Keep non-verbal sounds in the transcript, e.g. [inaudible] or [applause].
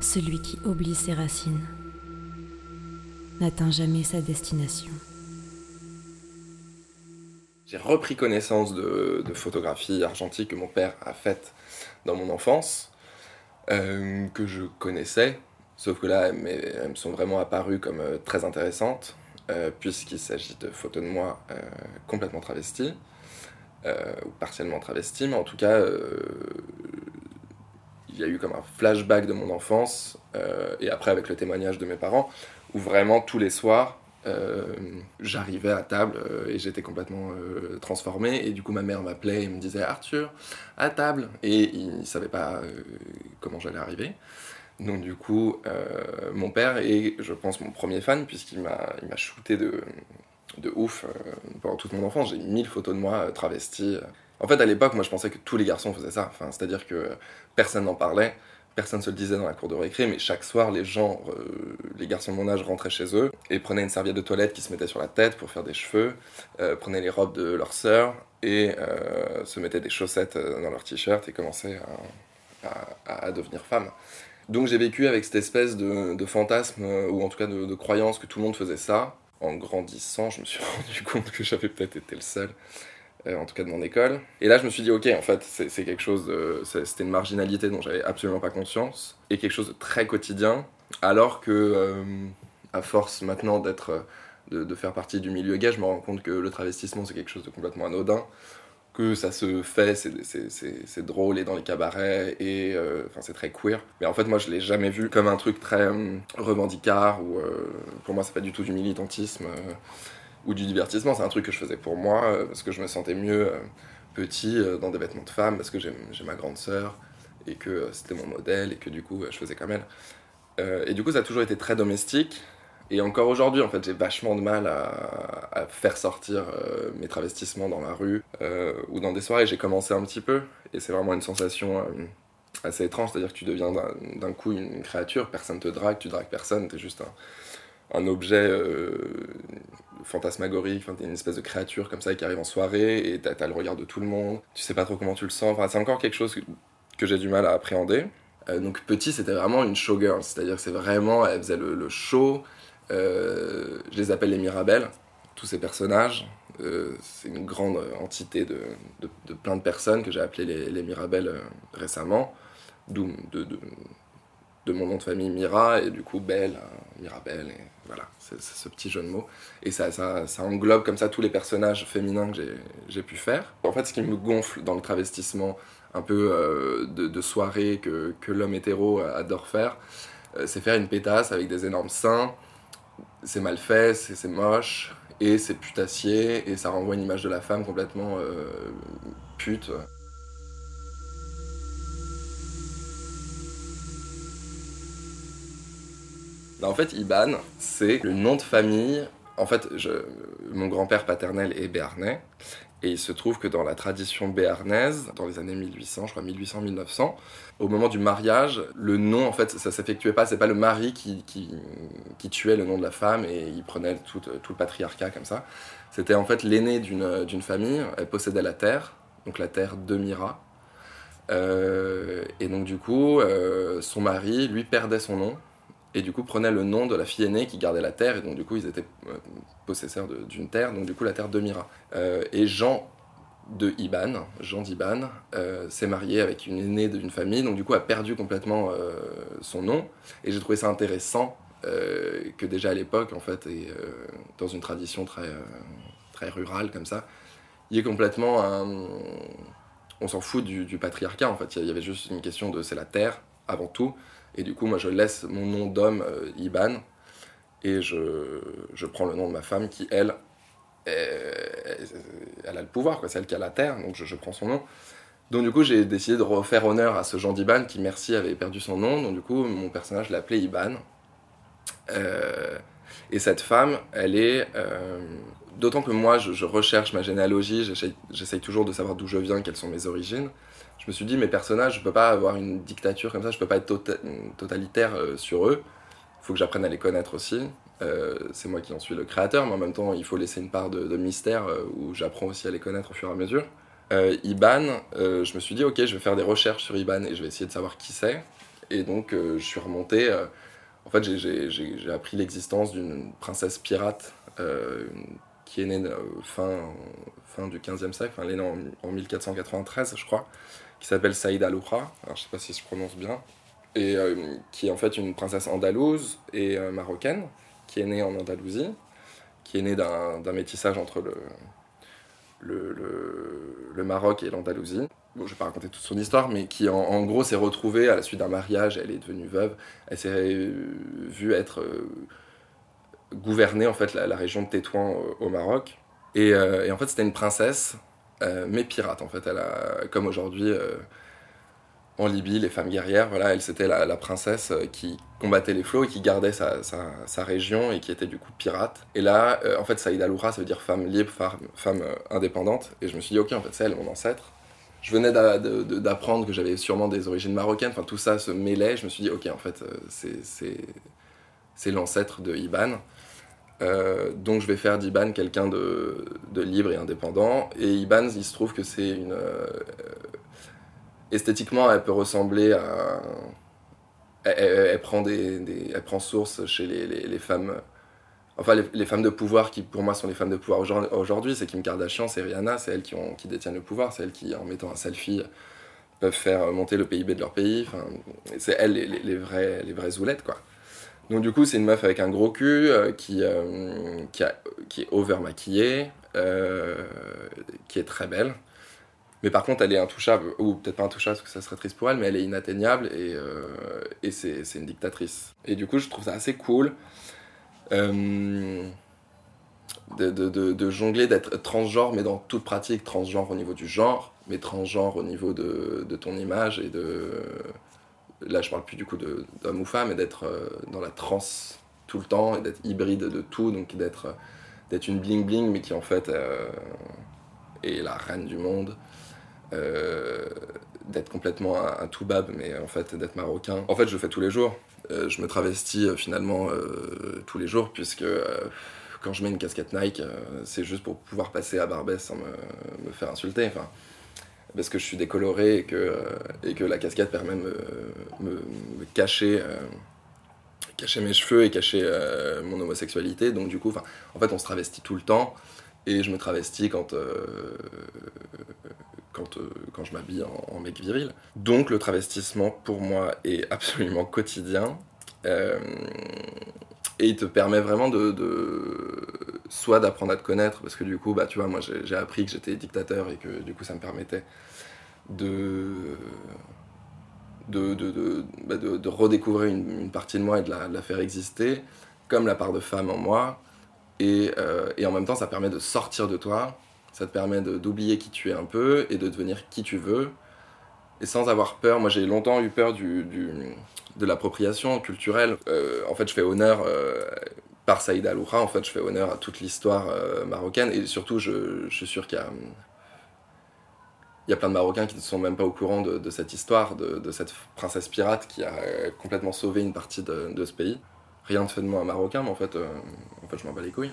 Celui qui oublie ses racines n'atteint jamais sa destination. J'ai repris connaissance de, photographie argentique que mon père a faite dans mon enfance, euh, que je connaissais, sauf que là, elles, me sont vraiment apparues comme euh, très intéressantes, euh, puisqu'il s'agit de photos de moi complètement travesties, ou partiellement travesties, mais en tout cas, il y a eu comme un flashback de mon enfance, et après avec le témoignage de mes parents, où vraiment tous les soirs, euh, j'arrivais à table euh, et j'étais complètement euh, transformé. Et du coup, ma mère m'appelait et me disait Arthur, à table. Et il ne savait pas comment j'allais arriver. Donc, du coup, mon père est, je pense, mon premier fan, puisqu'il m'a shooté de, de ouf pendant toute mon enfance. J'ai mille photos de moi travesti. En fait, à l'époque, moi, je pensais que tous les garçons faisaient ça. Enfin, C'est-à-dire que personne n'en parlait personne se le disait dans la cour de récré, mais chaque soir, les gens, euh, les garçons de mon âge rentraient chez eux et prenaient une serviette de toilette qui se mettait sur la tête pour faire des cheveux, euh, prenaient les robes de leur sœur et euh, se mettaient des chaussettes dans leur t-shirt et commençaient à, devenir femmes. Donc j'ai vécu avec cette espèce de, fantasme, ou en tout cas de, de croyance que tout le monde faisait ça. En grandissant, je me suis [laughs] rendu compte que j'avais peut-être été le seul. Euh, en tout cas de mon école. Et là, je me suis dit, ok, en fait, c'est quelque chose, c'était une marginalité dont j'avais absolument pas conscience, et quelque chose de très quotidien, alors que, euh, à force maintenant d'être, de, faire partie du milieu gay, je me rends compte que le travestissement, c'est quelque chose de complètement anodin, que ça se fait, c'est drôle et dans les cabarets, et euh, c'est très queer. Mais en fait, moi, je l'ai jamais vu comme un truc très revendicard, ou pour moi, c'est pas du tout du militantisme ou du divertissement. C'est un truc que je faisais pour moi, euh, parce que je me sentais mieux euh, petit euh, dans des vêtements de femme, parce que j'ai ma grande sœur, et que c'était mon modèle, et que du coup, je faisais comme elle. et du coup, ça a toujours été très domestique. Et encore aujourd'hui, en fait, j'ai vachement de mal à, faire sortir mes travestissements dans la rue ou dans des soirées. J'ai commencé un petit peu, et c'est vraiment une sensation assez étrange, c'est-à-dire que tu deviens d'un coup une créature, personne te drague, tu dragues personne, t'es juste un, un objet fantasmagorique, t'es une espèce de créature comme ça qui arrive en soirée et t'as as le regard de tout le monde, tu sais pas trop comment tu le sens, enfin, c'est encore quelque chose que, j'ai du mal à appréhender. Euh, donc petit, c'était vraiment une showgirl, c'est-à-dire que c'est vraiment, elle faisait le, show, euh, je les appelle les Mirabelles, tous ces personnages, euh, c'est une grande entité de, de, plein de personnes que j'ai appelées les, les Mirabelles récemment, d'où de, de, mon nom de famille Mira, et du coup Belle, Mirabelle, et voilà, c'est ce petit jeu de mots. Et ça, ça, ça, englobe comme ça tous les personnages féminins que j'ai pu faire. En fait, ce qui me gonfle dans le travestissement un peu euh, de, soirée que, que l'homme hétéro adore faire, euh, c'est faire une pétasse avec des énormes seins. C'est mal fait, c'est moche, et c'est putassier, et ça renvoie une image de la femme complètement euh, pute. En fait, Iban, c'est le nom de famille. En fait, je, mon grand-père paternel est béarnais. Et il se trouve que dans la tradition béarnaise, dans les années 1800, je crois 1800-1900, au moment du mariage, le nom, en fait, ça s'effectuait pas. C'est pas le mari qui, tuait le nom de la femme et il prenait tout, tout le patriarcat comme ça. C'était en fait l'aîné d'une famille. Elle possédait la terre, donc la terre de Mira. Euh, et donc, du coup, euh, son mari, lui, perdait son nom et du coup prenait le nom de la fille aînée qui gardait la terre, et donc du coup ils étaient euh, possesseurs d'une terre, donc du coup la terre de Mira. Euh, et Jean de Iban, Jean d'Iban, euh, s'est marié avec une aînée d'une famille, donc du coup a perdu complètement son nom, et j'ai trouvé ça intéressant que déjà à l'époque, en fait, et dans une tradition très, très rurale comme ça, il y ait complètement un... On s'en fout du patriarcat, en fait, il y avait juste une question de c'est la terre, avant tout, et du coup, moi, je laisse mon nom d'homme, euh, Iban, et je, je, prends le nom de ma femme qui, elle, elle a le pouvoir, c'est elle qui a la terre, donc je, prends son nom. Donc du coup, j'ai décidé de refaire honneur à ce Jean d'Iban qui, merci, avait perdu son nom. Donc du coup, mon personnage l'appelait Iban. Euh, et cette femme, elle est... Euh, d'autant que moi, je, recherche ma généalogie, j'essaye toujours de savoir d'où je viens, quelles sont mes origines je me suis dit, mes personnages, je peux pas avoir une dictature comme ça, je peux pas être tota-, totalitaire euh, sur eux. Il faut que j'apprenne à les connaître aussi. Euh, c'est moi qui en suis le créateur, mais en même temps, il faut laisser une part de, mystère euh, où j'apprends aussi à les connaître au fur et à mesure. Iban, je me suis dit, ok, je vais faire des recherches sur Iban et je vais essayer de savoir qui c'est. Et donc, je suis remonté. En fait, j'ai appris l'existence d'une princesse pirate qui est née fin, fin du 15e siècle. Elle est née en, 1493, je crois, qui s'appelle Saïda Alors, je sais pas si je prononce bien. Et qui est en fait une princesse andalouse et marocaine, qui est née en Andalousie, qui est née d'un métissage entre le, Maroc et l'Andalousie. Bon, je vais pas raconter toute son histoire, mais qui en, gros s'est retrouvée à la suite d'un mariage, elle est devenue veuve, elle s'est euh, vue être euh, gouvernée en fait la, région de Tétouan au, Maroc. Et, euh, et, en fait c'était une princesse, mais pirate en fait. Elle a, comme aujourd'hui en Libye, les femmes guerrières, voilà, elle c'était la, princesse euh, qui combattait les flots et qui gardait sa, sa, région et qui était du coup pirate. Et là, euh, en fait, Saïda Loura, ça veut dire femme libre, femme, femme euh, indépendante. Et je me suis dit, ok, en fait, c'est elle, mon ancêtre. Je venais d'apprendre que j'avais sûrement des origines marocaines, enfin tout ça se mêlait. Je me suis dit, ok, en fait, c'est l'ancêtre de Iban. donc je vais faire d'Iban quelqu'un de, libre et indépendant. Et Iban, il se trouve que c'est une esthétiquement, elle peut ressembler à. Elle, prend, des, elle prend source chez les, les, femmes. Enfin, les, femmes de pouvoir qui, pour moi, sont les femmes de pouvoir aujourd'hui. C'est Kim Kardashian, c'est Rihanna, c'est elles qui, détiennent le pouvoir, c'est elles qui, en mettant un selfie, peuvent faire monter le PIB de leur pays. Enfin, c'est elles les, les, vraies, les vraies zoulettes, quoi. Donc, du coup, c'est une meuf avec un gros cul euh, qui, euh, qui, est over maquillée, euh, qui est très belle. Mais par contre, elle est intouchable, ou peut-être pas intouchable parce que ça serait triste pour elle, mais elle est inatteignable et, euh, c'est, une dictatrice. Et du coup, je trouve ça assez cool euh, de, de, jongler, d'être transgenre, mais dans toute pratique, transgenre au niveau du genre, mais transgenre au niveau de, ton image et de. Là, je parle plus du coup d'homme ou femme, mais d'être euh, dans la trans tout le temps et d'être hybride de tout, donc d'être, d'être une bling-bling, mais qui en fait est la reine du monde. Euh, d'être complètement un, toubab, mais en fait d'être marocain. En fait, je le fais tous les jours. Euh, je me travestis euh, finalement tous les jours, puisque quand je mets une casquette Nike, c'est juste pour pouvoir passer à Barbès sans me, faire insulter. Parce que je suis décoloré et que, et que la casquette permet de me, me, cacher, cacher mes cheveux et cacher mon homosexualité. Donc du coup, en fait, on se travestit tout le temps. Et je me travestis quand, quand, euh, quand je m'habille en, mec viril. Donc le travestissement pour moi est [laughs] absolument quotidien. Euh, et il te permet vraiment de, soit d'apprendre à te connaître, parce que du coup, bah, tu vois, moi j'ai appris que j'étais dictateur et que du coup ça me permettait de, de, de, bah, de redécouvrir une, partie de moi et de la, faire exister, comme la part de femme en moi. Et, euh, et en même temps, ça permet de sortir de toi ça te permet d'oublier qui tu es un peu et de devenir qui tu veux. Et sans avoir peur, moi j'ai longtemps eu peur de l'appropriation culturelle. Euh, en fait, je fais honneur, euh, par Saïd Aloura, en fait, je fais honneur à toute l'histoire marocaine. Et surtout, je, suis sûr qu'il y a, plein de Marocains qui ne sont même pas au courant de, cette histoire, de, cette princesse pirate qui a complètement sauvé une partie de ce pays. Rien ne fait de moi un Marocain, mais en fait, en fait je m'en bats les couilles.